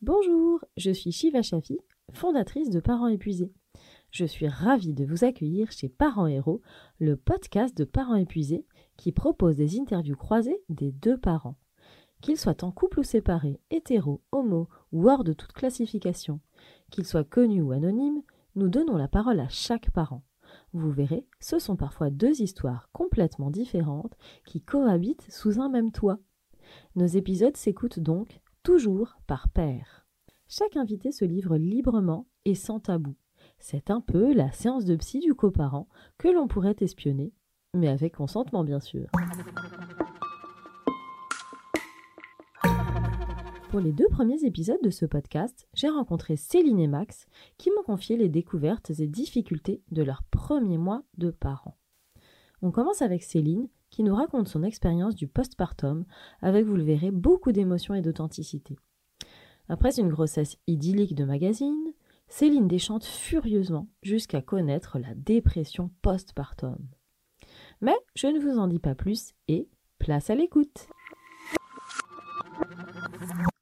Bonjour, je suis Shiva Shafi, fondatrice de Parents épuisés. Je suis ravie de vous accueillir chez Parents Héros, le podcast de parents épuisés qui propose des interviews croisées des deux parents. Qu'ils soient en couple ou séparés, hétéro, homo ou hors de toute classification, qu'ils soient connus ou anonymes, nous donnons la parole à chaque parent. Vous verrez, ce sont parfois deux histoires complètement différentes qui cohabitent sous un même toit. Nos épisodes s'écoutent donc toujours par paire. Chaque invité se livre librement et sans tabou. C'est un peu la séance de psy du coparent que l'on pourrait espionner, mais avec consentement bien sûr. Pour les deux premiers épisodes de ce podcast, j'ai rencontré Céline et Max qui m'ont confié les découvertes et difficultés de leurs premiers mois de parents. On commence avec Céline qui nous raconte son expérience du postpartum avec, vous le verrez, beaucoup d'émotions et d'authenticité. Après une grossesse idyllique de magazine, Céline déchante furieusement jusqu'à connaître la dépression postpartum. Mais je ne vous en dis pas plus et place à l'écoute.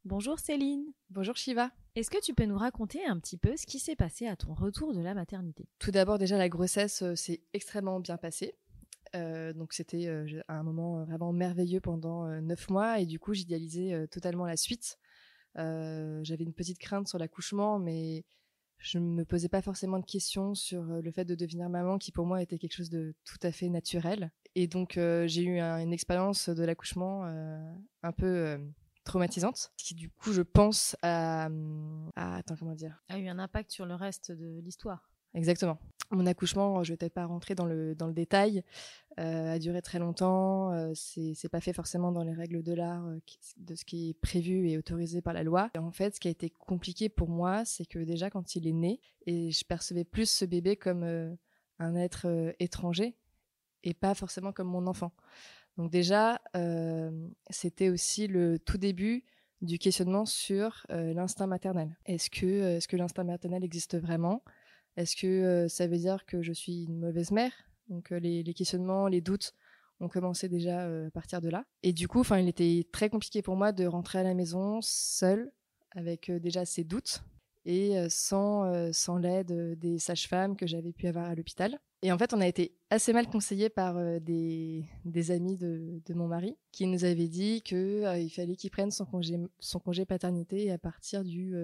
Bonjour Céline. Bonjour Shiva. Est-ce que tu peux nous raconter un petit peu ce qui s'est passé à ton retour de la maternité? Tout d'abord, déjà, la grossesse euh, s'est extrêmement bien passée. Euh, donc c'était euh, un moment vraiment merveilleux pendant neuf mois et du coup j'idéalisais totalement la suite. J'avais une petite crainte sur l'accouchement, mais je ne me posais pas forcément de questions sur le fait de devenir maman, qui pour moi était quelque chose de tout à fait naturel. Et donc j'ai eu une expérience de l'accouchement un peu traumatisante, qui du coup, je pense, à, attends, comment dire, a eu un impact sur le reste de l'histoire. Exactement. Mon accouchement, je vais peut-être pas rentrer dans le dans le détail, euh, a duré très longtemps. Euh, c'est pas fait forcément dans les règles de l'art, euh, de ce qui est prévu et autorisé par la loi. En fait, ce qui a été compliqué pour moi, c'est que déjà quand il est né, et je percevais plus ce bébé comme un être étranger et pas forcément comme mon enfant. Donc déjà, euh, c'était aussi le tout début du questionnement sur euh, l'instinct maternel. Est-ce que, euh, est-ce que l'instinct maternel existe vraiment? Est-ce que ça veut dire que je suis une mauvaise mère? Donc les, questionnements, les doutes ont commencé déjà à partir de là. Et du coup, il était très compliqué pour moi de rentrer à la maison seule, avec déjà ces doutes et sans, sans l'aide des sages-femmes que j'avais pu avoir à l'hôpital. Et en fait, on a été assez mal conseillés par des, des, amis de, de, mon mari qui nous avaient dit qu'il il fallait qu'il prenne son congé, son congé paternité à partir du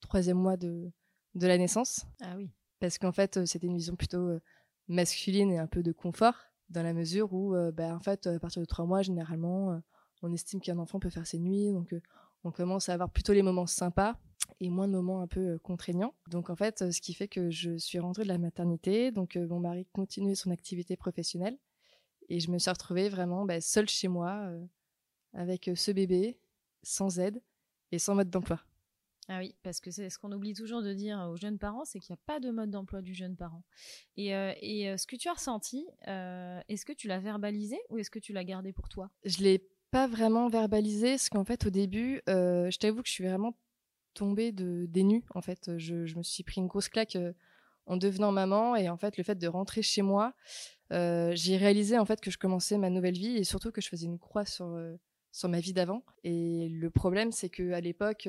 troisième mois de, de la naissance. Ah oui. Parce qu'en fait, c'était une vision plutôt masculine et un peu de confort, dans la mesure où, bah, en fait, à partir de trois mois, généralement, on estime qu'un enfant peut faire ses nuits, donc on commence à avoir plutôt les moments sympas et moins de moments un peu contraignants. Donc en fait, ce qui fait que je suis rentrée de la maternité, donc mon mari continuait son activité professionnelle et je me suis retrouvée vraiment bah, seule chez moi avec ce bébé, sans aide et sans mode d'emploi. Ah oui, parce que c'est ce qu'on oublie toujours de dire aux jeunes parents, c'est qu'il n'y a pas de mode d'emploi du jeune parent. Et, et ce que tu as ressenti, est-ce que tu l'as verbalisé ou est-ce que tu l'as gardé pour toi? Je l'ai pas vraiment verbalisé, parce qu'en fait au début, je t'avoue que je suis vraiment tombée de, des nues. En fait, je, je, me suis pris une grosse claque euh, en devenant maman et en fait, le fait de rentrer chez moi, euh, j'ai réalisé en fait que je commençais ma nouvelle vie et surtout que je faisais une croix sur euh, sur ma vie d'avant. Et le problème, c'est que à l'époque,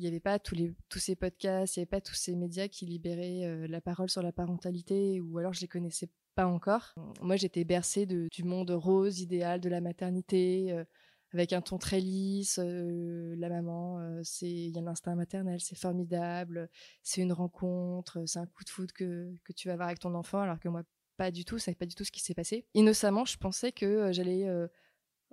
n'y avait pas tous ces podcasts, il n'y avait pas tous ces médias qui libéraient la parole sur la parentalité ou alors je les connaissais pas encore. Moi, j'étais bercée du monde rose idéal de la maternité avec un ton très lisse. Euh, la maman, euh, il y a l'instinct maternel, c'est formidable, c'est une rencontre, c'est un coup de foudre que, tu vas avoir avec ton enfant, alors que moi pas du tout, c'est pas du tout ce qui s'est passé. Innocemment, je pensais que euh, j'allais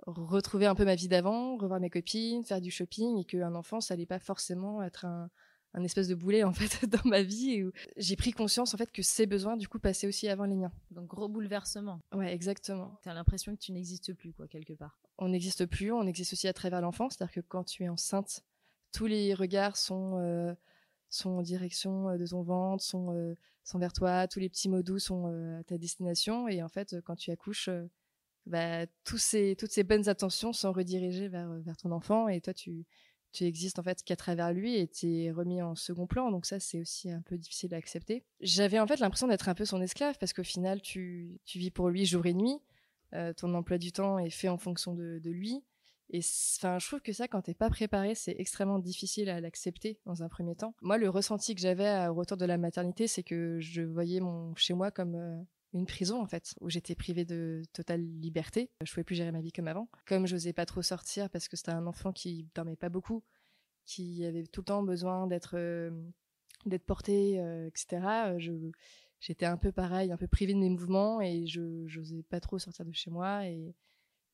retrouver un peu ma vie d'avant, revoir mes copines, faire du shopping et qu'un enfant, ça allait pas forcément être un, un espèce de boulet en fait dans ma vie j'ai pris conscience en fait que ces besoins du coup passaient aussi avant les miens. Donc gros bouleversement. Ouais, exactement. T'as l'impression que tu n'existes plus quoi quelque part. On n'existe plus, on existe aussi à travers l'enfant, c'est-à-dire que quand tu es enceinte, tous les regards sont euh, sont en direction euh, de ton ventre, sont euh, sont vers toi, tous les petits mots doux sont à ta destination et en fait quand tu accouches bah, toutes ces bonnes attentions sont redirigées vers, ton enfant et toi tu existes en fait qu'à travers lui et t'es remis en second plan. Donc ça, c'est aussi un peu difficile à accepter. J'avais en fait l'impression d'être un peu son esclave parce qu'au final, tu, vis pour lui jour et nuit. Euh, ton emploi du temps est fait en fonction de, de lui. Et enfin, je trouve que ça, quand t'es pas préparé, c'est extrêmement difficile à l'accepter dans un premier temps. Moi, le ressenti que j'avais au retour de la maternité, c'est que je voyais mon chez moi comme euh, une prison en fait, où j'étais privée de totale liberté. Je pouvais plus gérer ma vie comme avant. Comme je n'osais pas trop sortir parce que c'était un enfant qui dormait pas beaucoup, qui avait tout le temps besoin d'être euh, d'être porté, euh, etc. Je j'étais un peu pareil, un peu privée de mes mouvements et je n'osais pas trop sortir de chez moi et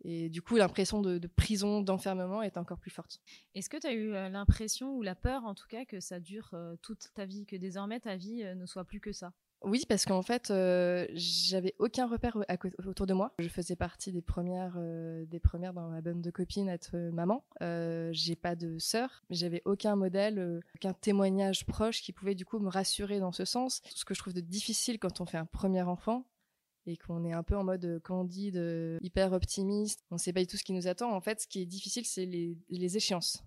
et du coup, l'impression de, prison, d'enfermement est encore plus forte. Est-ce que tu as eu euh, l'impression ou la peur, en tout cas, que ça dure euh, toute ta vie, que désormais ta vie euh, ne soit plus que ça? Oui, parce qu'en fait, j'avais aucun repère autour de moi. Je faisais partie des premières, des premières dans ma bande de copines à être maman. j'ai pas de sœur, j'avais aucun modèle, aucun témoignage proche qui pouvait du coup me rassurer dans ce sens. Ce que je trouve de difficile quand on fait un premier enfant, et qu'on est un peu en mode euh, candide, euh, hyper optimiste, on sait pas du tout ce qui nous attend. En fait, ce qui est difficile, c'est les, les, échéances.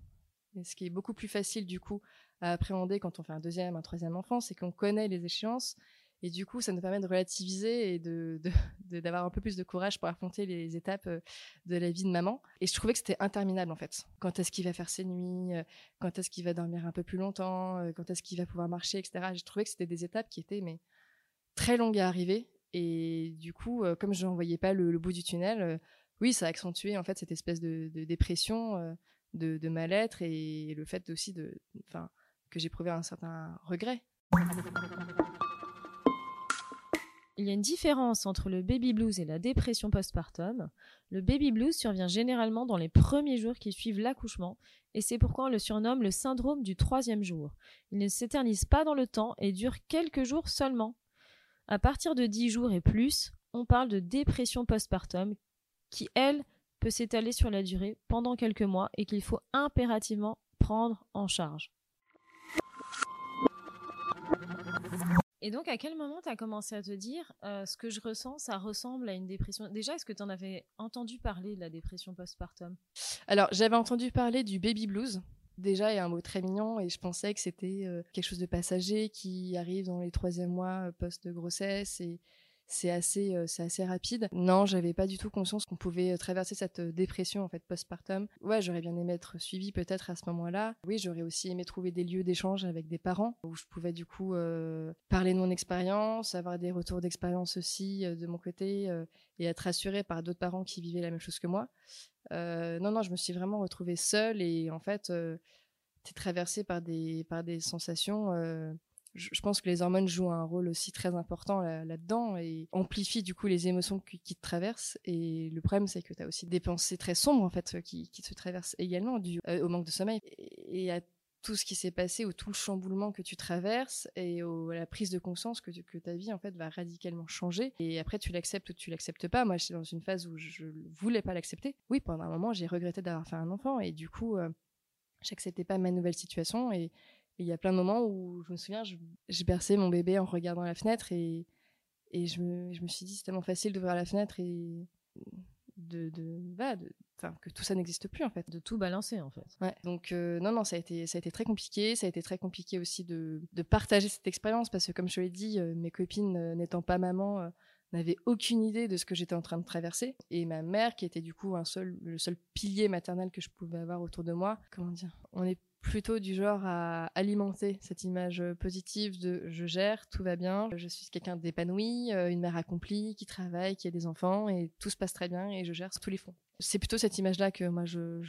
Et ce qui est beaucoup plus facile, du coup, à appréhender quand on fait un deuxième, un troisième enfant, c'est qu'on connaît les échéances. Et du coup, ça nous permet de relativiser et d'avoir un peu plus de courage pour affronter les étapes euh, de la vie de maman. Et je trouvais que c'était interminable, en fait. Quand est-ce qu'il va faire ses nuits Quand est-ce qu'il va dormir un peu plus longtemps Quand est-ce qu'il va pouvoir marcher, etc. J'ai trouvé que c'était des étapes qui étaient mais très longues à arriver et du coup, euh, comme je n'en voyais pas le, bout du tunnel, euh, oui, ça a accentué en fait cette espèce de, dépression, euh, de, mal-être et le fait aussi de, enfin, que j'éprouvais un certain regret. Il y a une différence entre le baby blues et la dépression postpartum. Le baby blues survient généralement dans les premiers jours qui suivent l'accouchement, et c'est pourquoi on le surnomme le syndrome du troisième jour. Il ne s'éternise pas dans le temps et dure quelques jours seulement. À partir de 10 jours et plus, on parle de dépression postpartum qui, elle, peut s'étaler sur la durée pendant quelques mois et qu'il faut impérativement prendre en charge. Et donc, à quel moment tu as commencé à te dire ce que je ressens, ça ressemble à une dépression? Déjà, est-ce que tu en avais entendu parler de la dépression postpartum? Alors, j'avais entendu parler du baby blues, déjà est un mot très mignon et je pensais que c'était quelque chose de passager qui arrive dans les troisième mois post-grossesse et c'est assez, euh, c'est assez rapide. Non, j'avais pas du tout conscience qu'on pouvait traverser cette dépression en fait postpartum. Ouais, j'aurais bien aimé être suivie peut-être à ce moment-là. Oui, j'aurais aussi aimé trouver des lieux d'échange avec des parents où je pouvais du coup parler de mon expérience, avoir des retours d'expérience aussi de mon côté et être rassurée par d'autres parents qui vivaient la même chose que moi. Euh, non, non, je me suis vraiment retrouvée seule et en fait, euh, tu traversée par des, par des sensations. Euh, je, pense que les hormones jouent un rôle aussi très important là-dedans et amplifient du coup les émotions qui, te traversent. Et le problème, c'est que tu as aussi des pensées très sombres en fait qui, qui te traversent également dû au manque de sommeil. Et, à tout ce qui s'est passé ou tout le chamboulement que tu traverses et à la prise de conscience que, que, ta vie en fait va radicalement changer. Et après tu l'acceptes ou tu l'acceptes pas. Moi j'étais dans une phase où je voulais pas l'accepter. Oui pendant un moment j'ai regretté d'avoir fait un enfant et du coup euh, j'acceptais pas ma nouvelle situation et il y a plein de moments où je me souviens j'ai bercé mon bébé en regardant la fenêtre et, et je, me, je me suis dit c'est tellement facile d'ouvrir la fenêtre et de, de, bah, de que tout ça n'existe plus en fait. De tout balancer en fait. Ouais. Donc euh, non non ça a été ça a été très compliqué, ça a été très compliqué aussi de, de partager cette expérience parce que comme je l'ai dit, euh, mes copines euh, n'étant pas maman n'avaient aucune idée de ce que j'étais en train de traverser et ma mère qui était du coup un seul le seul pilier maternel que je pouvais avoir autour de moi. Comment dire On est plutôt du genre à alimenter cette image positive de je gère, tout va bien, je suis quelqu'un d'épanoui, une mère accomplie, qui travaille, qui a des enfants et tout se passe très bien et je gère tous les fonds c'est plutôt cette image-là que moi je,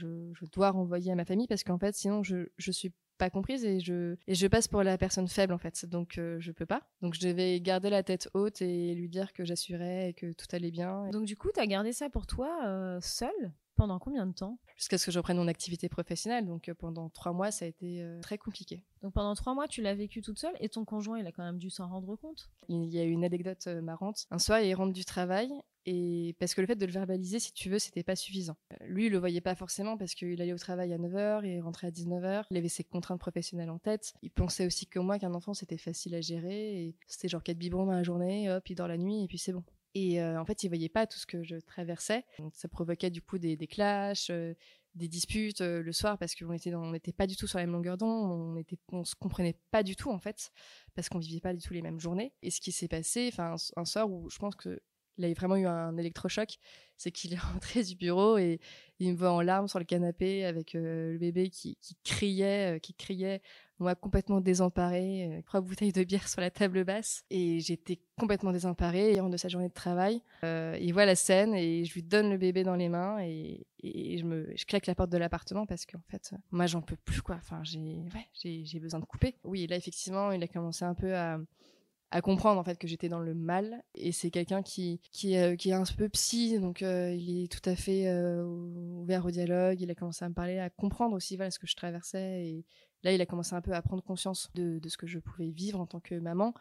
dois renvoyer à ma famille parce qu'en fait sinon je je suis pas comprise et je passe pour la personne faible en fait. Donc euh, je peux pas. Donc je devais garder la tête haute et lui dire que j'assurais et que tout allait bien. Donc du coup tu as gardé ça pour toi euh, seule? Pendant combien de temps? Jusqu'à ce que je reprenne mon activité professionnelle. Donc euh, pendant trois mois, ça a été très compliqué. Donc pendant trois mois, tu l'as vécu toute seule et ton conjoint, il a quand même dû s'en rendre compte? Il y a une anecdote marrante. Un soir, il rentre du travail et parce que le fait de le verbaliser, si tu veux, c'était pas suffisant. Euh, lui, il le voyait pas forcément parce qu'il allait au travail à 9h et rentrait à 19h. Il avait ses contraintes professionnelles en tête. Il pensait aussi que moi, qu'un enfant, c'était facile à gérer. Et c'était genre quatre biberons dans la journée, hop, il dort la nuit et puis c'est bon. Et euh, en fait, il voyait pas tout ce que je traversais. ça provoquait du coup des, des clashs, euh, des disputes le soir parce qu'on était on n'était pas du tout sur la même longueur d'onde, on était, on se comprenait pas du tout en fait parce qu'on vivait pas du tout les mêmes journées. Et ce qui s'est passé, enfin un soir où je pense que il a vraiment eu un électrochoc. C'est qu'il est rentré du bureau et il me voit en larmes sur le canapé avec le bébé qui, criait, qui criait moi complètement désemparée, euh, trois bouteilles de bière sur la table basse et j'étais complètement désemparée de sa journée de travail. Euh, il voit la scène et je lui donne le bébé dans les mains et, je claque la porte de l'appartement parce qu'en fait moi j'en peux plus quoi. Enfin j'ai besoin de couper. Oui là effectivement il a commencé un peu à à comprendre en fait que j'étais dans le mal et c'est quelqu'un qui qui, euh, qui est un peu psy donc euh, il est tout à fait ouvert au dialogue il a commencé à me parler à comprendre aussi voilà ce que je traversais et Là, il a commencé un peu à prendre conscience de, ce que je pouvais vivre en tant que maman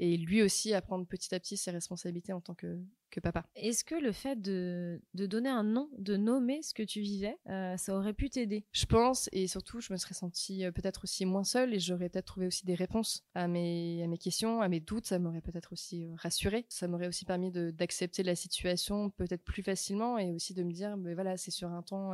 et lui aussi à prendre petit à petit ses responsabilités en tant que, papa. Est-ce que le fait de, donner un nom, de nommer ce que tu vivais, euh, ça aurait pu t'aider? Je pense, et surtout, je me serais sentie euh, peut-être aussi moins seule et j'aurais peut-être trouvé aussi des réponses à mes, à mes questions, à mes doutes. Ça m'aurait peut-être aussi euh, rassurée. Ça m'aurait aussi permis d'accepter la situation peut-être plus facilement et aussi de me dire, mais voilà, c'est sur un temps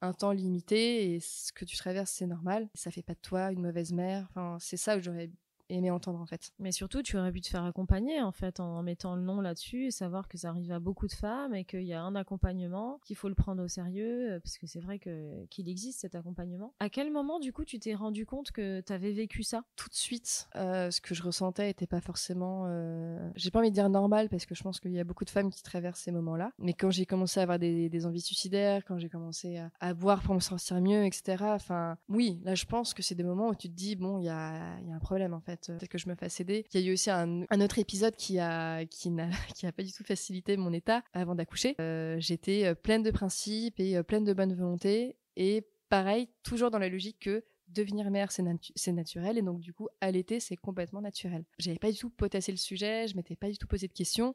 un temps limité et ce que tu traverses, c'est normal. Ça fait pas de toi une mauvaise mère. Enfin, c'est ça que j'aurais aimé entendre en fait. Mais surtout, tu aurais pu te faire accompagner en fait en mettant le nom là-dessus et savoir que ça arrive à beaucoup de femmes et qu'il y a un accompagnement, qu'il faut le prendre au sérieux euh, parce que c'est vrai que qu'il existe cet accompagnement. À quel moment du coup tu t'es rendu compte que tu avais vécu ça? Tout de suite, euh, ce que je ressentais était pas forcément, euh... j'ai pas envie de dire normal parce que je pense qu'il y a beaucoup de femmes qui traversent ces moments-là. Mais quand j'ai commencé à avoir des, des envies suicidaires, quand j'ai commencé à, à, boire pour me sentir mieux, etc. Enfin, oui, là je pense que c'est des moments où tu te dis bon, il y a, y a un problème en fait peut-être que je me fasse aider. Il y a eu aussi un, autre épisode qui a, qui n'a, pas du tout facilité mon état avant d'accoucher. Euh, j'étais euh, pleine de principes et euh, pleine de bonne volonté. Et pareil, toujours dans la logique que devenir mère, c'est, naturel, et donc du coup, allaiter, c'est complètement naturel. J'avais pas du tout potassé le sujet, je m'étais pas du tout posé de questions,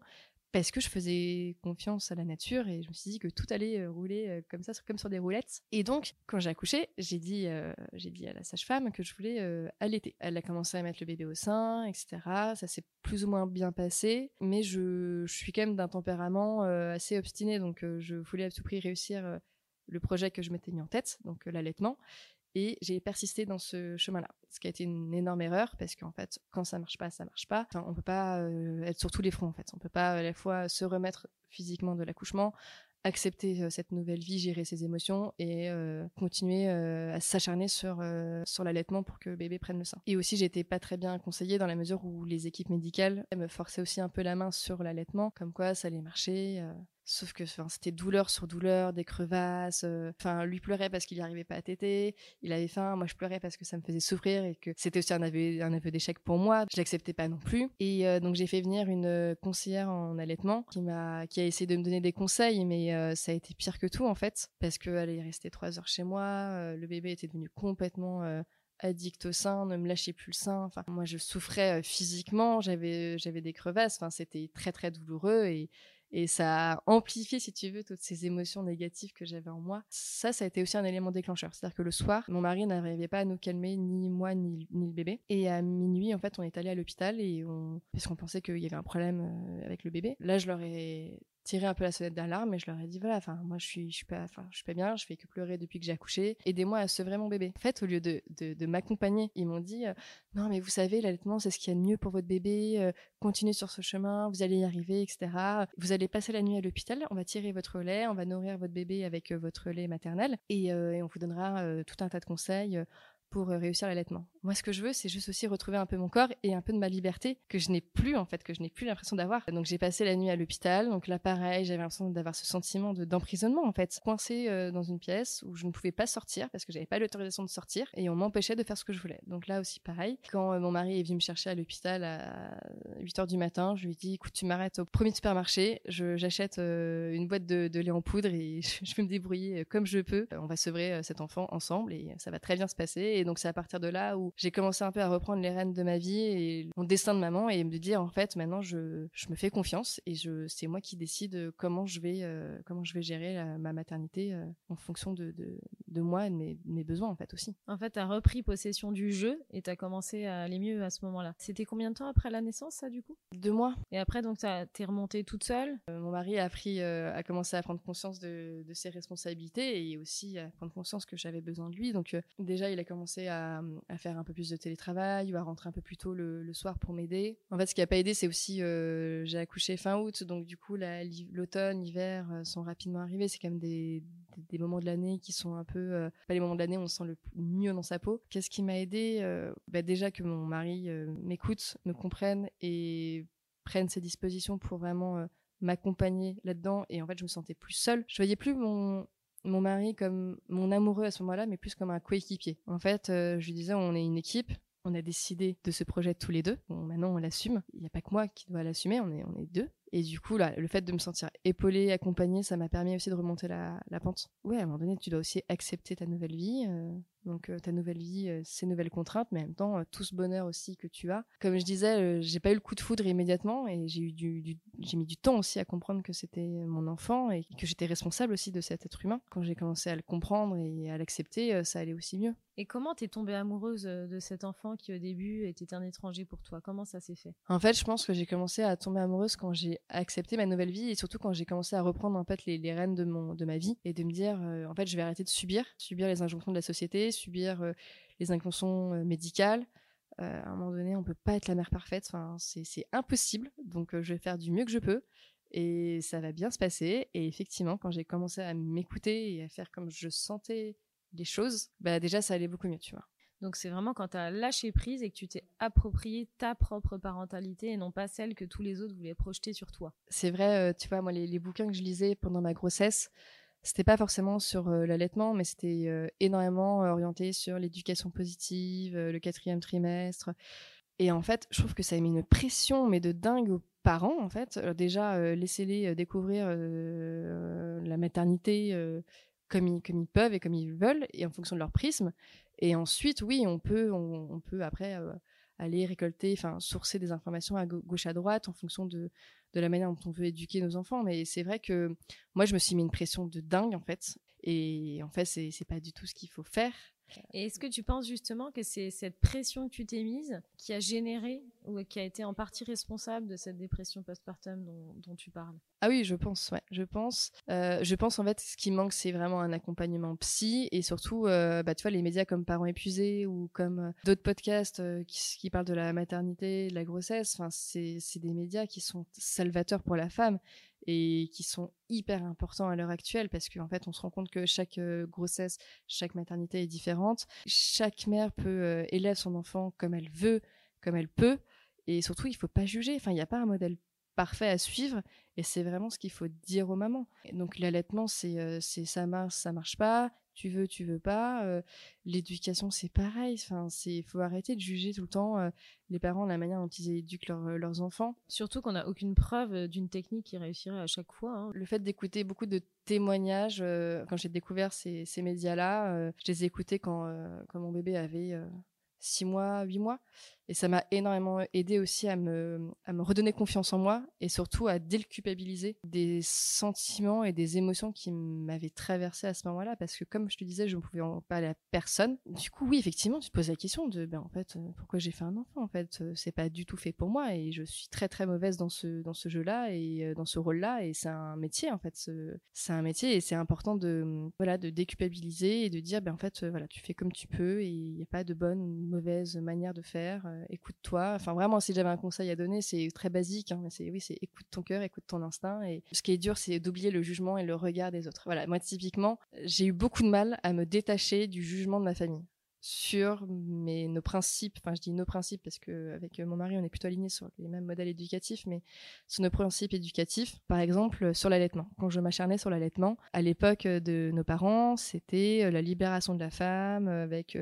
parce que je faisais confiance à la nature et je me suis dit que tout allait euh, rouler euh, comme ça, comme sur des roulettes. Et donc, quand j'ai accouché, j'ai dit, euh, j'ai dit à la sage-femme que je voulais allaiter. Elle a commencé à mettre le bébé au sein, etc. Ça s'est plus ou moins bien passé, mais je, je suis quand même d'un tempérament assez obstiné, donc je voulais à tout prix réussir le projet que je m'étais mis en tête, donc l'allaitement. Et j'ai persisté dans ce chemin-là, ce qui a été une énorme erreur parce qu'en fait, quand ça marche pas, ça marche pas. Enfin, on peut pas euh, être sur tous les fronts en fait. On peut pas à la fois se remettre physiquement de l'accouchement, accepter euh, cette nouvelle vie, gérer ses émotions et euh, continuer à s'acharner sur sur l'allaitement pour que bébé prenne le sein. Et aussi, j'étais pas très bien conseillée dans la mesure où les équipes médicales me forçaient aussi un peu la main sur l'allaitement, comme quoi ça allait marcher. Sauf que c'était douleur sur douleur, des crevasses. Euh, enfin, lui pleurait parce qu'il n'y arrivait pas à téter. Il avait faim. Moi, je pleurais parce que ça me faisait souffrir et que c'était aussi un aveu, d'échec pour moi. Je l'acceptais pas non plus. Et euh, donc, j'ai fait venir une conseillère en allaitement qui m'a, qui a essayé de me donner des conseils, mais euh, ça a été pire que tout en fait, parce qu'elle est restée trois heures chez moi. le bébé était devenu complètement addict au sein, ne me lâchait plus le sein. Enfin, moi, je souffrais physiquement, j'avais, j'avais des crevasses. Enfin, c'était très très douloureux et et ça a amplifié, si tu veux, toutes ces émotions négatives que j'avais en moi. Ça, ça a été aussi un élément déclencheur. C'est-à-dire que le soir, mon mari n'arrivait pas à nous calmer, ni moi, ni, le bébé. Et à minuit, en fait, on est allé à l'hôpital et on, parce qu'on pensait qu'il y avait un problème euh, avec le bébé. Là, je leur ai tiré un peu la sonnette d'alarme et je leur ai dit voilà enfin moi je suis je suis pas enfin je suis pas bien je fais que pleurer depuis que j'ai accouché aidez-moi à sevrer mon bébé. En fait au lieu de de, m'accompagner ils m'ont dit euh, non mais vous savez l'allaitement c'est ce qu'il y a de mieux pour votre bébé euh, continuez sur ce chemin vous allez y arriver etc vous allez passer la nuit à l'hôpital on va tirer votre lait on va nourrir votre bébé avec euh, votre lait maternel et on vous donnera tout un tas de conseils pour euh, réussir l'allaitement. Moi, ce que je veux, c'est juste aussi retrouver un peu mon corps et un peu de ma liberté que je n'ai plus, en fait, que je n'ai plus l'impression d'avoir. Donc, j'ai passé la nuit à l'hôpital. Donc là, pareil, j'avais l'impression d'avoir ce sentiment de, d'emprisonnement, en fait. Coincé euh, dans une pièce où je ne pouvais pas sortir parce que j'avais pas l'autorisation de sortir et on m'empêchait de faire ce que je voulais. Donc là aussi, pareil. Quand euh, mon mari est venu me chercher à l'hôpital à 8 heures du matin, je lui ai dit, écoute, tu m'arrêtes au premier supermarché, j'achète une boîte de, lait en poudre et je, je, vais me débrouiller comme je peux. On va sevrer cet enfant ensemble et ça va très bien se passer. Donc c'est à partir de là où j'ai commencé un peu à reprendre les rênes de ma vie et mon destin de maman et me dire en fait maintenant je, je me fais confiance et je c'est moi qui décide comment je vais euh, comment je vais gérer ma maternité euh, en fonction de, de, de, moi et de mes, mes, besoins en fait aussi. En fait, tu as repris possession du jeu et tu as commencé à aller mieux à ce moment-là. C'était combien de temps après la naissance ça du coup? Deux mois. Et après donc t'es remontée toute seule? Euh, Mon mari a appris a commencé à prendre conscience de, de ses responsabilités et aussi à prendre conscience que j'avais besoin de lui donc déjà il a commencé à, faire un peu plus de télétravail ou à rentrer un peu plus tôt le, soir pour m'aider. En fait, ce qui n'a pas aidé, c'est aussi euh, j'ai accouché fin août, donc du coup l'automne, l'hiver euh, sont rapidement arrivés. C'est quand même des, moments de l'année qui sont un peu pas les moments de l'année où on se sent le mieux dans sa peau. Qu'est-ce qui m'a aidé bah, Déjà que mon mari m'écoute, me comprenne et prenne ses dispositions pour vraiment m'accompagner là-dedans et en fait je me sentais plus seule. Je voyais plus mon mon mari comme mon amoureux à ce moment-là, mais plus comme un coéquipier. En fait, euh, je lui disais, on est une équipe, on a décidé de ce projet tous les deux. Bon, maintenant, on l'assume. Il n'y a pas que moi qui dois l'assumer, on est, on est deux. Et du coup, là, le fait de me sentir épaulée, accompagnée, ça m'a permis aussi de remonter la, la, pente. Ouais, à un moment donné, tu dois aussi accepter ta nouvelle vie. Euh, donc euh, ta nouvelle vie, euh, ces nouvelles contraintes, mais en même temps tout ce bonheur aussi que tu as. Comme je disais, j'ai pas eu le coup de foudre immédiatement et j'ai eu du, j'ai mis du temps aussi à comprendre que c'était mon enfant et que j'étais responsable aussi de cet être humain. Quand j'ai commencé à le comprendre et à l'accepter, ça allait aussi mieux. Et comment t'es tombée amoureuse de cet enfant qui au début était un étranger pour toi? Comment ça s'est fait? En fait, je pense que j'ai commencé à tomber amoureuse quand j'ai accepté ma nouvelle vie et surtout quand j'ai commencé à reprendre en fait les, rênes de mon de ma vie et de me dire en fait je vais arrêter de subir, subir les injonctions de la société, subir euh, les injonctions euh, médicales. Euh, à un moment donné, on peut pas être la mère parfaite. Enfin, c'est impossible. Donc, je vais faire du mieux que je peux et ça va bien se passer. Et effectivement, quand j'ai commencé à m'écouter et à faire comme je sentais les choses, bah déjà ça allait beaucoup mieux, tu vois. Donc c'est vraiment quand tu as lâché prise et que tu t'es approprié ta propre parentalité et non pas celle que tous les autres voulaient projeter sur toi. C'est vrai, tu vois, moi les, bouquins que je lisais pendant ma grossesse, c'était pas forcément sur euh, l'allaitement, mais c'était euh, énormément orienté sur l'éducation positive, euh, le quatrième trimestre. Et en fait, je trouve que ça a mis une pression, mais de dingue aux parents, en fait. déjà, laissez-les découvrir la maternité comme ils, peuvent et comme ils veulent, et en fonction de leur prisme. Et ensuite, oui, on peut, on, peut après aller récolter, enfin, sourcer des informations à gauche à droite en fonction de, de la manière dont on veut éduquer nos enfants. Mais c'est vrai que moi, je me suis mis une pression de dingue, en fait. Et en fait, c'est pas du tout ce qu'il faut faire. Et est-ce que tu penses justement que c'est cette pression que tu t'es mise qui a généré ou qui a été en partie responsable de cette dépression postpartum dont, dont tu parles? Ah oui, je pense, ouais, je pense. Euh, je pense en fait, ce qui manque, c'est vraiment un accompagnement psy et surtout, euh, bah, tu vois, les médias comme Parents épuisés ou comme euh, d'autres podcasts qui, qui, parlent de la maternité, de la grossesse. C'est des médias qui sont salvateurs pour la femme et qui sont hyper importants à l'heure actuelle parce qu'en fait, on se rend compte que chaque grossesse, chaque maternité est différente. Chaque mère peut élève son enfant comme elle veut, comme elle peut. Et surtout, il faut pas juger. Enfin, il n'y a pas un modèle parfait à suivre. Et c'est vraiment ce qu'il faut dire aux mamans. donc, l'allaitement, c'est, euh, ça marche, ça marche pas. Tu veux, tu veux pas. Euh, l'éducation, c'est pareil. Enfin, c'est, faut arrêter de juger tout le temps euh, les parents, la manière dont ils éduquent leurs leurs Surtout qu'on n'a aucune preuve d'une technique qui réussirait à chaque fois. Hein. Le fait d'écouter beaucoup de témoignages, quand j'ai découvert ces, ces médias-là, je les ai écoutés quand, quand mon bébé avait six mois, huit mois. Et ça m'a énormément aidé aussi à me, à me redonner confiance en moi et surtout à déculpabiliser des sentiments et des émotions qui m'avaient traversé à ce moment-là parce que comme je te disais, je ne pouvais en parler à personne. Du coup, oui, effectivement, tu te poses la question de, ben, en fait, euh, pourquoi j'ai fait un enfant? En fait, euh, c'est pas du tout fait pour moi et je suis très, très mauvaise dans ce, dans ce jeu-là et euh, dans ce rôle-là et c'est un métier, en fait. C'est un métier et c'est important de, voilà, de déculpabiliser et de dire, ben, en fait, voilà, tu fais comme tu peux et il n'y a pas de bonne ou mauvaise manière de faire écoute-toi. Enfin, vraiment, si j'avais un conseil à donner, c'est très basique, hein, c'est oui, c'est écoute ton cœur, écoute ton instinct. Et ce qui est dur, c'est d'oublier le jugement et le regard des autres. Voilà, moi, typiquement, j'ai eu beaucoup de mal à me détacher du jugement de ma famille sur nos principes, enfin je dis nos principes parce que avec mon mari on est plutôt alignés sur les mêmes modèles éducatifs, mais sur nos principes éducatifs, par exemple sur l'allaitement. Quand je m'acharnais sur l'allaitement, à l'époque de nos parents, c'était la libération de la femme avec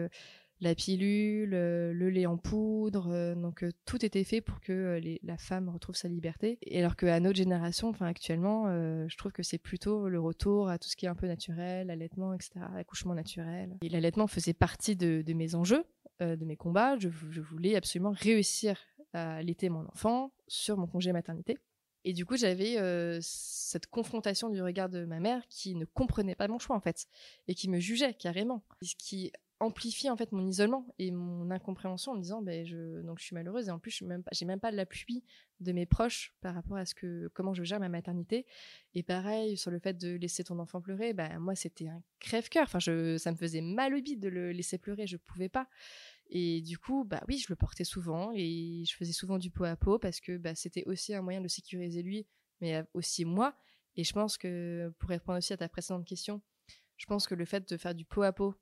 la pilule, euh, le lait en poudre, euh, donc euh, tout était fait pour que la femme retrouve sa liberté. Et alors qu'à notre génération, enfin actuellement, je trouve que c'est plutôt le retour à tout ce qui est un peu naturel, l'allaitement, etc., l'accouchement naturel. Et l'allaitement faisait partie de, mes enjeux, de mes combats. Je, voulais absolument réussir à allaiter mon enfant sur mon congé maternité. Et du coup, j'avais cette confrontation du regard de ma mère qui ne comprenait pas mon choix en fait et qui me jugeait carrément. Amplifie en fait mon isolement et mon incompréhension en me disant ben je donc je suis malheureuse et en plus je même pas j'ai même pas l'appui de mes proches par rapport à ce que comment je gère ma maternité et pareil sur le fait de laisser ton enfant pleurer ben moi c'était un crève-cœur. Enfin je ça me faisait mal au bide de le laisser pleurer je pouvais pas. Et du coup bah oui je le portais souvent et je faisais souvent du pot à pot parce que bah, c'était aussi un moyen de sécuriser lui mais aussi moi. Et je pense que pour répondre aussi à ta précédente question je pense que le fait de faire du pot à pot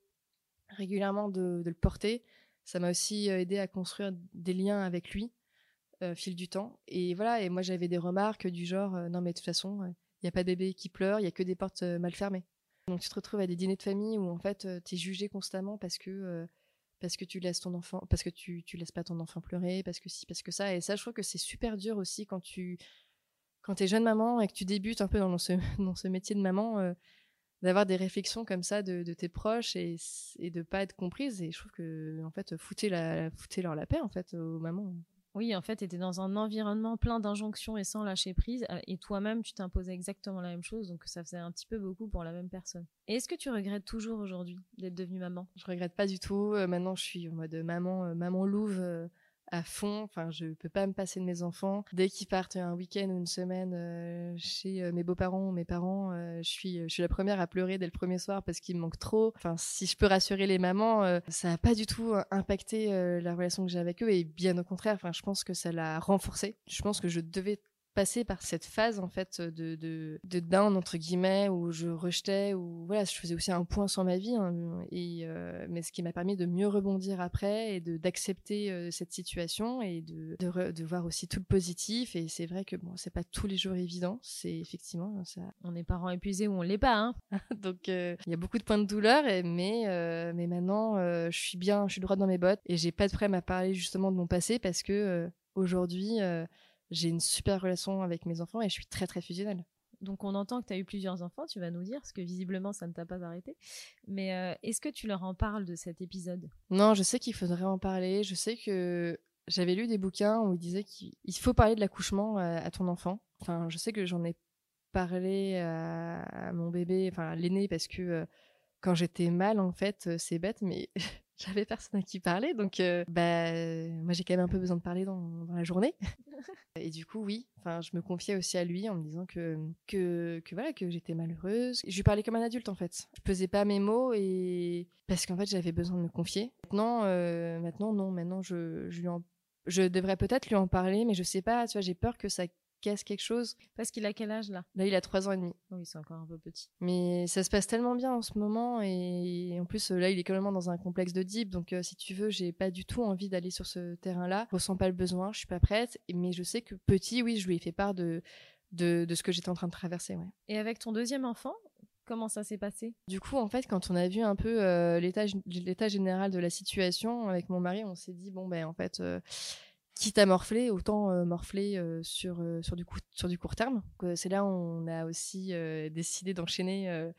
régulièrement de, le porter. Ça m'a aussi euh, aidé à construire des liens avec lui euh, fil du temps. Et voilà, et moi j'avais des remarques du genre euh, non mais de toute façon, il n'y a pas de bébé qui pleure, il y a que des portes mal fermées. Donc tu te retrouves à des dîners de famille où en fait tu es jugé constamment parce que parce que tu laisses ton enfant parce que tu tu laisses pas ton enfant pleurer parce que si parce que ça et ça je trouve que c'est super dur aussi quand tu quand es jeune maman et que tu débutes un peu dans ce dans ce métier de maman d'avoir des réflexions comme ça de, tes proches et, et de pas être comprise. Et je trouve que, en fait, foutez, la, foutez leur la paix, en fait, aux mamans. Oui, en fait, tu étais dans un environnement plein d'injonctions et sans lâcher prise. Euh, et toi-même, tu t'imposais exactement la même chose. Donc, ça faisait un petit peu beaucoup pour la même personne. Et est-ce que tu regrettes toujours aujourd'hui d'être devenue maman? Je regrette pas du tout. Euh, maintenant, je suis en mode maman, euh, maman louve à fond. Enfin, je peux pas me passer de mes enfants. Dès qu'ils partent un week-end ou une semaine euh, chez euh, mes beaux-parents ou mes parents, euh, je suis, je suis la première à pleurer dès le premier soir parce qu'il me manque trop. Enfin, si je peux rassurer les mamans, ça a pas du tout impacté la relation que j'ai avec eux et bien au contraire. Enfin, je pense que ça l'a renforcé. Je pense que je devais passer par cette phase en fait de, de, de down entre guillemets où je rejetais ou voilà je faisais aussi un point sur ma vie hein, et euh, mais ce qui m'a permis de mieux rebondir après et de d'accepter euh, cette situation et de, de, de, voir aussi tout le positif. Et c'est vrai que bon c'est pas tous les jours évident. C'est effectivement ça. On est parents épuisés ou on l'est pas hein. Donc euh, il y a beaucoup de points de douleur et, mais mais maintenant je suis bien je suis droite dans mes bottes et j'ai pas de problème à parler justement de mon passé parce que aujourd'hui j'ai une super relation avec mes enfants et je suis très très fusionnelle. Donc on entend que tu as eu plusieurs enfants, tu vas nous dire, parce que visiblement ça ne t'a pas arrêté. Mais euh, est-ce que tu leur en parles de cet épisode? Non, je sais qu'il faudrait en parler. Je sais que j'avais lu des bouquins où ils disaient qu'il faut parler de l'accouchement à, ton enfant. Enfin, je sais que j'en ai parlé à, mon bébé, enfin à l'aîné, parce que euh, quand j'étais mal, en fait, euh, c'est bête, mais j'avais personne à qui parler. Donc, bah, moi j'ai quand même un peu besoin de parler dans, dans la journée. Et du coup, oui, enfin, je me confiais aussi à lui en me disant que, que, que voilà, que j'étais malheureuse. Je lui parlais comme un adulte en fait. Je pesais pas mes mots et parce qu'en fait, j'avais besoin de me confier. Maintenant, euh, maintenant, non, maintenant, je, je lui en... je devrais peut-être lui en parler, mais je sais pas. Tu vois, j'ai peur que ça casse quelque chose. Parce qu'il a quel âge là? Là, il a 3 ans et demi. Oui, c'est encore un peu petit. Mais ça se passe tellement bien en ce moment et en plus là, il est carrément dans un complexe de deep. Donc euh, si tu veux, j'ai pas du tout envie d'aller sur ce terrain-là. Je ressens pas le besoin, je suis pas prête. Mais je sais que petit, oui, je lui ai fait part de de, de ce que j'étais en train de traverser. Ouais. Et avec ton deuxième enfant, Comment ça s'est passé? Du coup, en fait, quand on a vu un peu euh, l'état général de la situation avec mon mari, on s'est dit bon ben en fait, euh, quitte à morfler, autant euh, morfler euh, sur, euh, sur, du sur du court terme. C'est là où on a aussi décidé d'enchaîner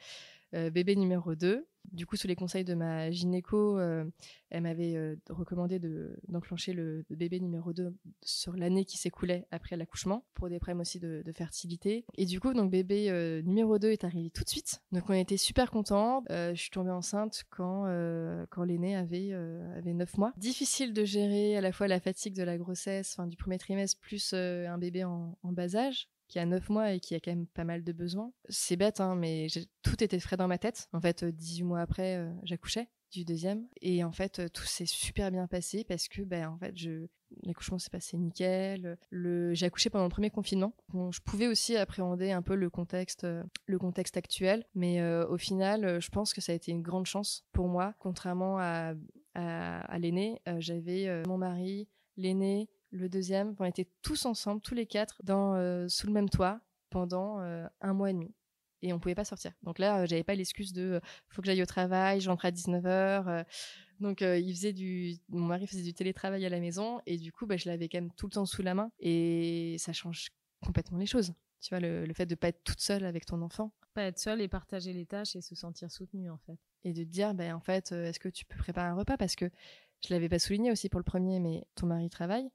bébé numéro 2. Du coup, sous les conseils de ma gynéco, euh, elle m'avait euh, recommandé de, d'enclencher le bébé numéro 2 sur l'année qui s'écoulait après l'accouchement, pour des problèmes aussi de, fertilité. Et du coup, donc bébé euh, numéro 2 est arrivé tout de suite. Donc on était super contents. je suis tombée enceinte quand, quand l'aîné avait, avait 9 mois. Difficile de gérer à la fois la fatigue de la grossesse, enfin du premier trimestre, plus un bébé en bas âge qui a 9 mois et qui a quand même pas mal de besoins. C'est bête, hein, mais tout était frais dans ma tête. En fait, 18 mois après, euh, j'accouchais du deuxième. Et en fait, euh, tout s'est super bien passé parce que, ben, en fait, je, l'accouchement s'est passé nickel. Le, j'ai accouché pendant le premier confinement. Je pouvais aussi appréhender un peu le contexte, euh, le contexte actuel, mais au final, je pense que ça a été une grande chance pour moi. Contrairement à, à, à l'aîné, j'avais mon mari, l'aîné, le deuxième, on était tous ensemble, tous les quatre, dans, euh, sous le même toit pendant euh, un mois et demi. Et on pouvait pas sortir. Donc là, euh, j'avais pas l'excuse de faut que j'aille au travail, j'entre à 19h. donc il faisait du mon mari faisait du télétravail à la maison et du coup bah, je l'avais quand même tout le temps sous la main et ça change complètement les choses. Tu vois le, fait de pas être toute seule avec ton enfant, pas être seule et partager les tâches et se sentir soutenue en fait. Et de te dire ben en fait est-ce que tu peux préparer un repas? Parce que je l'avais pas souligné aussi pour le premier mais ton mari travaille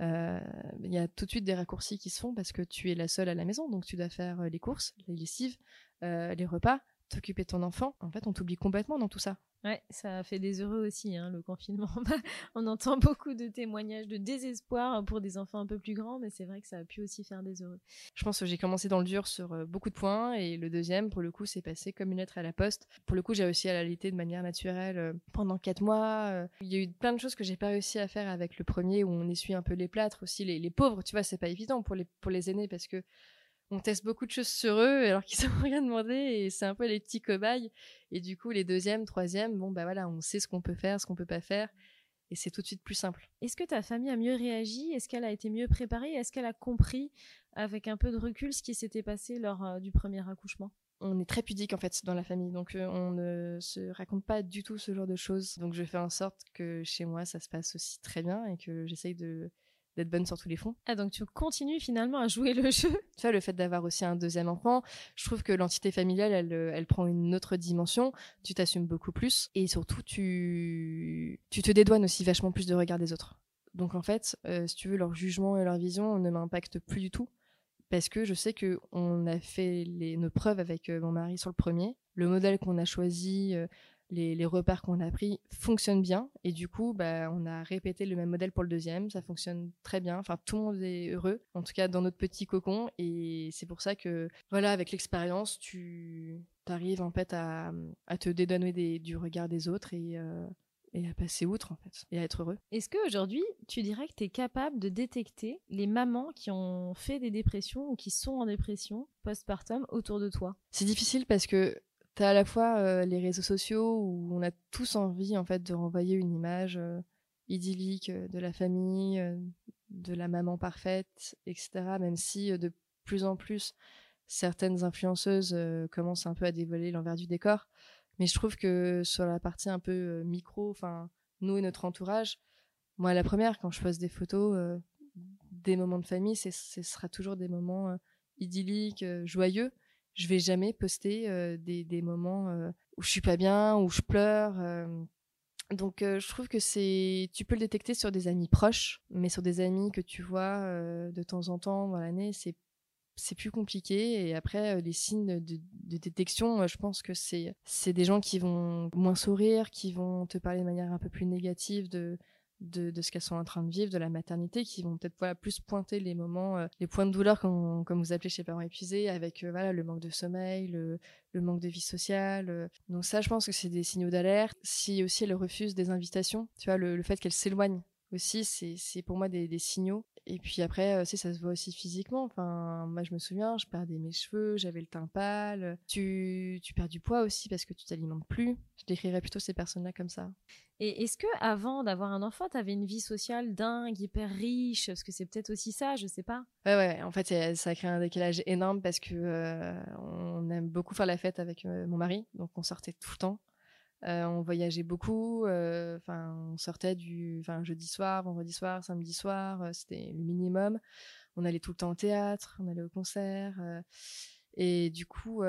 il y a tout de suite des raccourcis qui se font parce que tu es la seule à la maison, donc tu dois faire euh, les courses, les lessives, euh, les repas. T'occuper de ton enfant, en fait, on t'oublie complètement dans tout ça. Ouais, ça a fait des heureux aussi, hein, le confinement. on entend beaucoup de témoignages de désespoir pour des enfants un peu plus grands, mais c'est vrai que ça a pu aussi faire des heureux. Je pense que j'ai commencé dans le dur sur euh, beaucoup de points, et le deuxième, pour le coup, c'est passé comme une lettre à la poste. Pour le coup, j'ai réussi à l'allaiter de manière naturelle euh, pendant quatre mois. Euh. Il y a eu plein de choses que j'ai pas réussi à faire avec le premier, où on essuie un peu les plâtres aussi. Les, les pauvres, tu vois, c'est pas évident pour les, pour les aînés, parce que on teste beaucoup de choses sur eux alors qu'ils n'ont rien demandé et c'est un peu les petits cobayes. Et du coup, les deuxièmes, troisièmes, bon, bah voilà, on sait ce qu'on peut faire, ce qu'on peut pas faire. Et c'est tout de suite plus simple. Est-ce que ta famille a mieux réagi? Est-ce qu'elle a été mieux préparée? Est-ce qu'elle a compris avec un peu de recul ce qui s'était passé lors euh, du premier accouchement? On est très pudique en fait dans la famille, donc euh, on ne se raconte pas du tout ce genre de choses. Donc je fais en sorte que chez moi ça se passe aussi très bien et que j'essaye de d'être bonne sur tous les fronts. Ah, donc tu continues finalement à jouer le jeu Tu vois, le fait d'avoir aussi un deuxième enfant, je trouve que l'entité familiale, elle, euh, elle prend une autre dimension, tu t'assumes beaucoup plus, et surtout, tu, tu te dédouanes aussi vachement plus de regard des autres. Donc en fait, euh, si tu veux, leur jugement et leur vision ne m'impactent plus du tout, parce que je sais que on a fait les, nos preuves avec euh, mon mari sur le premier, le modèle qu'on a choisi, les, repères qu'on a pris fonctionnent bien. Et du coup bah, on a répété le même modèle pour le deuxième. Ça fonctionne très bien. Enfin tout le monde est heureux en tout cas dans notre petit cocon. Et c'est pour ça que voilà avec l'expérience tu arrives en fait à, te dédouaner du regard des autres et euh, et à passer outre en fait et à être heureux. Est-ce qu'aujourd'hui tu dirais que tu es capable de détecter les mamans qui ont fait des dépressions ou qui sont en dépression postpartum autour de toi? C'est difficile parce que À la fois euh, les réseaux sociaux où on a tous envie en fait de renvoyer une image euh, idyllique euh, de la famille, de la maman parfaite, etc. Même si de plus en plus certaines influenceuses commencent un peu à dévoiler l'envers du décor. Mais je trouve que sur la partie un peu micro, enfin nous et notre entourage, moi la première quand je pose des photos des moments de famille, ce sera toujours des moments idylliques, joyeux je vais jamais poster des, des, moments où je suis pas bien, où je pleure. Donc je trouve que c'est tu peux le détecter sur des amis proches, mais sur des amis que tu vois de temps en temps dans l'année, c'est c'est plus compliqué et après les signes de, de détection je pense que c'est c'est des gens qui vont moins sourire qui vont te parler de manière un peu plus négative de de, ce qu'elles sont en train de vivre, de la maternité, qui vont peut-être voilà, plus pointer les moments, euh, les points de douleur, comme, comme vous appelez chez parents épuisés, avec euh, voilà le manque de sommeil, le, manque de vie sociale. Euh. Donc ça, je pense que c'est des signaux d'alerte. Si aussi elles refusent des invitations, tu vois, le, fait qu'elles s'éloignent aussi, c'est pour moi des, signaux. Et puis après, c'est ça se voit aussi physiquement. Enfin, moi, je me souviens, je perdais mes cheveux, j'avais le teint pâle. Tu, tu perds du poids aussi parce que tu t'alimentes plus. Je décrirais plutôt ces personnes-là comme ça. Et est-ce que avant d'avoir un enfant, tu avais une vie sociale dingue, hyper riche? Parce que c'est peut-être aussi ça, je sais pas. Ouais, ouais. En fait, ça crée un décalage énorme parce que euh, on aime beaucoup faire la fête avec euh, mon mari, donc on sortait tout le temps. Euh, on voyageait beaucoup. Enfin, on sortait du, enfin, jeudi soir, vendredi soir, samedi soir. C'était le minimum. On allait tout le temps au théâtre, on allait au concert. Et du coup,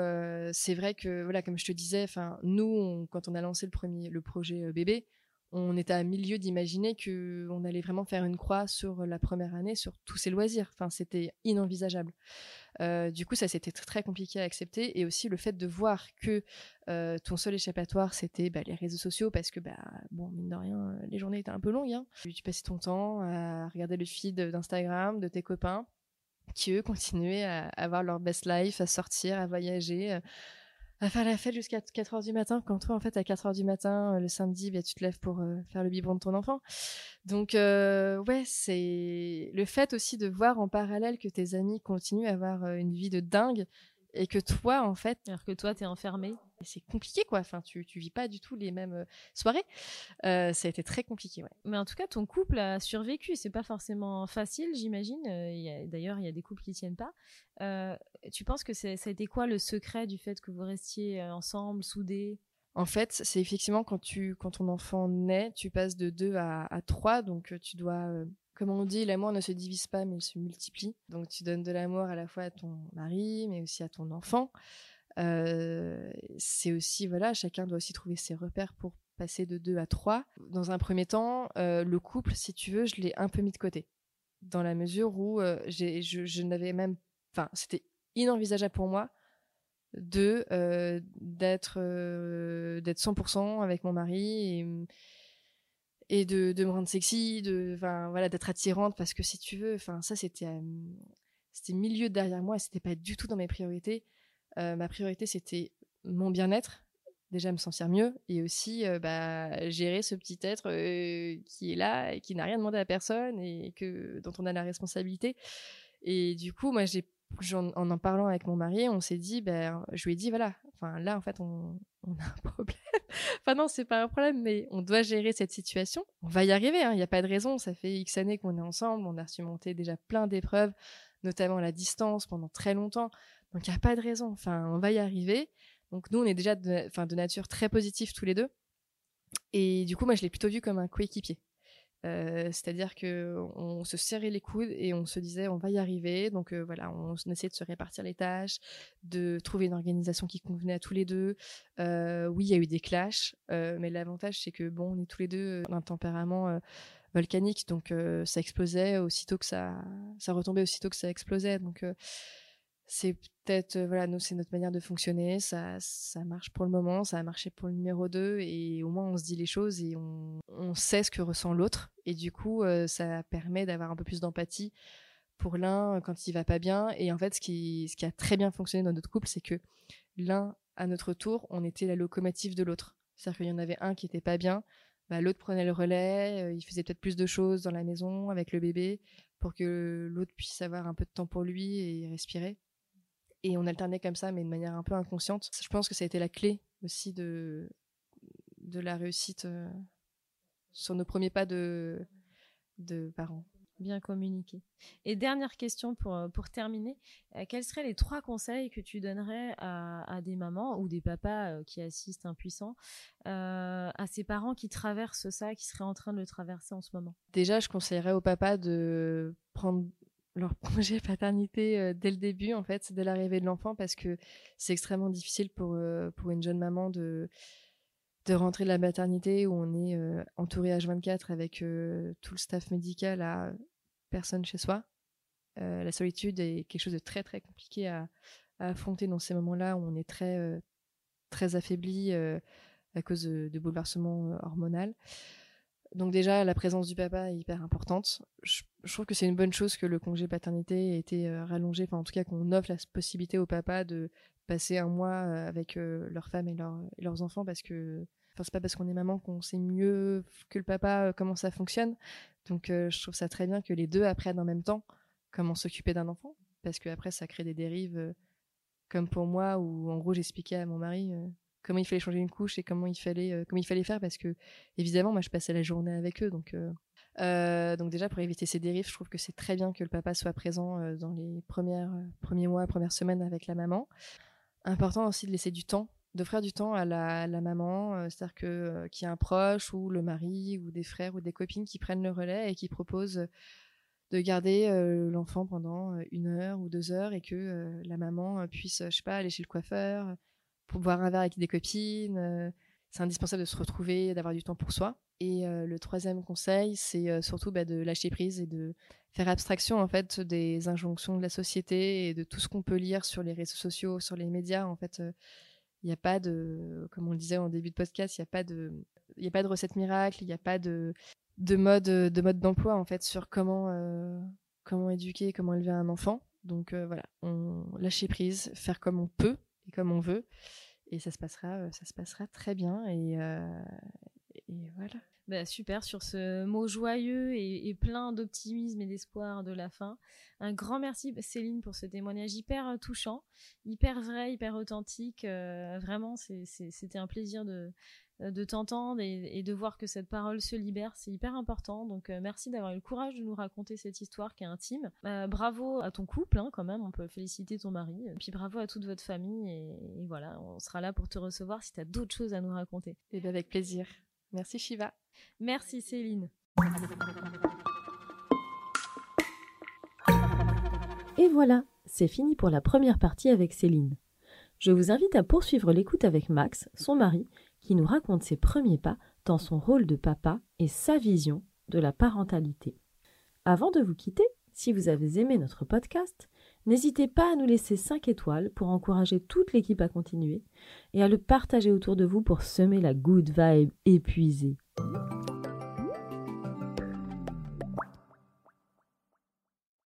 c'est vrai que voilà, comme je te disais, nous, quand on a lancé le premier, le projet bébé, on était à milieu d'imaginer que on allait vraiment faire une croix sur la première année, sur tous ces loisirs. C'était inenvisageable. Euh, du coup, ça c'était très compliqué à accepter, et aussi le fait de voir que euh, ton seul échappatoire c'était bah, les réseaux sociaux, parce que bah bon mine de rien, les journées étaient un peu longues. Hein. Tu passais ton temps à regarder le feed d'Instagram de tes copains qui eux continuaient à avoir leur best life, à sortir, à voyager euh, à faire la fête jusqu'à 4 heures du matin, quand toi, en fait, à 4 heures du matin, euh, le samedi, bah, tu te lèves pour euh, faire le biberon de ton enfant. Donc, euh, ouais, c'est le fait aussi de voir en parallèle que tes amis continuent à avoir une vie de dingue et que toi, en fait. Alors que toi, t'es enfermé. C'est compliqué, quoi. Enfin, tu, tu vis pas du tout les mêmes euh, soirées. Euh, ça a été très compliqué, ouais. Mais en tout cas, ton couple a survécu. C'est pas forcément facile, j'imagine. Euh, d'ailleurs, il y a des couples qui tiennent pas. tu penses que ça a été quoi le secret du fait que vous restiez ensemble, soudés? En fait, c'est effectivement quand tu quand ton enfant naît, tu passes de 2 à, à 3, donc tu dois comme on dit, l'amour ne se divise pas, mais il se multiplie. Donc tu donnes de l'amour à la fois à ton mari, mais aussi à ton enfant. C'est aussi, voilà, chacun doit aussi trouver ses repères pour passer de 2 à 3. Dans un premier temps, le couple, si tu veux, je l'ai un peu mis de côté. Dans la mesure où je, n'avais même... Enfin, c'était inenvisageable pour moi de d'être d'être 100% avec mon mari et, et de, de, me rendre sexy, de voilà d'être attirante parce que si tu veux, ça c'était c'était milieu derrière moi, c'était pas du tout dans mes priorités. Ma priorité c'était mon bien-être, déjà me sentir mieux et aussi bah, gérer ce petit être qui est là et qui n'a rien demandé à personne et que dont on a la responsabilité. Et du coup, moi, j'ai en, en, parlant avec mon mari, on s'est dit, ben, je lui ai dit, voilà, enfin là, en fait, on, on a un problème. enfin non, c'est pas un problème, mais on doit gérer cette situation. On va y arriver, hein, il n'y a pas de raison. Ça fait X années qu'on est ensemble, on a surmonté déjà plein d'épreuves, notamment la distance pendant très longtemps. Donc il n'y a pas de raison. Enfin, on va y arriver. Donc nous, on est déjà de, de nature très positive tous les deux. Et du coup, moi, je l'ai plutôt vu comme un coéquipier. Euh, c'est-à-dire que on se serrait les coudes et on se disait on va y arriver. Donc euh, voilà, on, essayait de se répartir les tâches, de trouver une organisation qui convenait à tous les deux. Euh, oui, il y a eu des clashs, mais l'avantage c'est que bon, on est tous les deux d'un tempérament volcanique, donc ça explosait aussitôt que ça, ça retombait aussitôt que ça explosait. Donc c'est peut-être euh, voilà nous c'est notre manière de fonctionner ça ça marche pour le moment ça a marché pour le numéro 2 et au moins on se dit les choses et on, on sait ce que ressent l'autre. Et du coup euh, ça permet d'avoir un peu plus d'empathie pour l'un euh, quand il va pas bien. Et en fait ce qui ce qui a très bien fonctionné dans notre couple c'est que l'un à notre tour on était la locomotive de l'autre. C'est-à-dire qu'il y en avait un qui était pas bien bah, l'autre prenait le relais il faisait peut-être plus de choses dans la maison avec le bébé pour que l'autre puisse avoir un peu de temps pour lui et respirer et on alternait comme ça, mais de manière un peu inconsciente. Je pense que ça a été la clé aussi de, de la réussite euh, sur nos premiers pas de, de parents. Bien communiqué. Et dernière question pour, euh, pour terminer. Euh, quels seraient les trois conseils que tu donnerais à, à des mamans ou des papas qui assistent impuissants à ces parents qui traversent ça, qui seraient en train de le traverser en ce moment? Déjà, je conseillerais aux papas de prendre leur projet paternité dès le début, en fait, dès l'arrivée de l'enfant, parce que c'est extrêmement difficile pour, pour une jeune maman de, de rentrer de la maternité où on est entouré H24 avec tout le staff médical à personne chez soi. la solitude est quelque chose de très très compliqué à, affronter dans ces moments-là où on est très, très affaibli à cause de, de bouleversements hormonaux. Donc déjà, la présence du papa est hyper importante. Trouve que c'est une bonne chose que le congé paternité ait été euh, rallongé, enfin en tout cas qu'on offre la possibilité au papa de passer un mois euh, avec euh, leur femme et, leurs enfants parce que enfin c'est pas parce qu'on est maman qu'on sait mieux que le papa comment ça fonctionne. Donc je trouve ça très bien que les deux apprennent en même temps comment s'occuper d'un enfant parce que après ça crée des dérives comme pour moi où en gros j'expliquais à mon mari comment il fallait changer une couche et comment il fallait comment il fallait faire parce que évidemment moi je passais la journée avec eux donc euh, donc déjà pour éviter ces dérives je trouve que c'est très bien que le papa soit présent dans les premières premiers mois premières semaines avec la maman important aussi de laisser du temps d'offrir du temps à la, maman c'est-à-dire qu'il y ait un proche ou le mari ou des frères ou des copines qui prennent le relais et qui proposent de garder l'enfant pendant une heure ou deux heures et que la maman puisse je sais pas aller chez le coiffeur pour boire un verre avec des copines. Euh, c'est indispensable de se retrouver, d'avoir du temps pour soi. Et euh, le troisième conseil, c'est euh, surtout bah, de lâcher prise et de faire abstraction en fait des injonctions de la société et de tout ce qu'on peut lire sur les réseaux sociaux, sur les médias. En fait, il n'y a pas de, comme on le disait en début de podcast, il n'y a pas de, il a pas de recette miracle, il n'y a pas de, de mode, de mode d'emploi en fait sur comment, comment éduquer, comment élever un enfant. Donc voilà, on lâcher prise, faire comme on peut et comme on veut. Et ça se passera, euh, ça se passera très bien. Et, euh, et voilà. Bah, super sur ce mot joyeux et, plein d'optimisme et d'espoir de la fin. Un grand merci Céline pour ce témoignage hyper euh, touchant, hyper vrai, hyper authentique. vraiment, c'était un plaisir de, euh, t'entendre et, de voir que cette parole se libère, c'est hyper important. Donc euh, merci d'avoir eu le courage de nous raconter cette histoire qui est intime. Euh, bravo à ton couple, hein, quand même, on peut féliciter ton mari. Puis bravo à toute votre famille et, voilà, on sera là pour te recevoir si tu as d'autres choses à nous raconter. Et eh bien avec plaisir. Merci Shiva. Merci Céline. Et voilà, c'est fini pour la première partie avec Céline. Je vous invite à poursuivre l'écoute avec Max, son mari, qui nous raconte ses premiers pas dans son rôle de papa et sa vision de la parentalité. Avant de vous quitter, si vous avez aimé notre podcast, N'hésitez pas à nous laisser 5 étoiles pour encourager toute l'équipe à continuer et à le partager autour de vous pour semer la good vibe épuisée.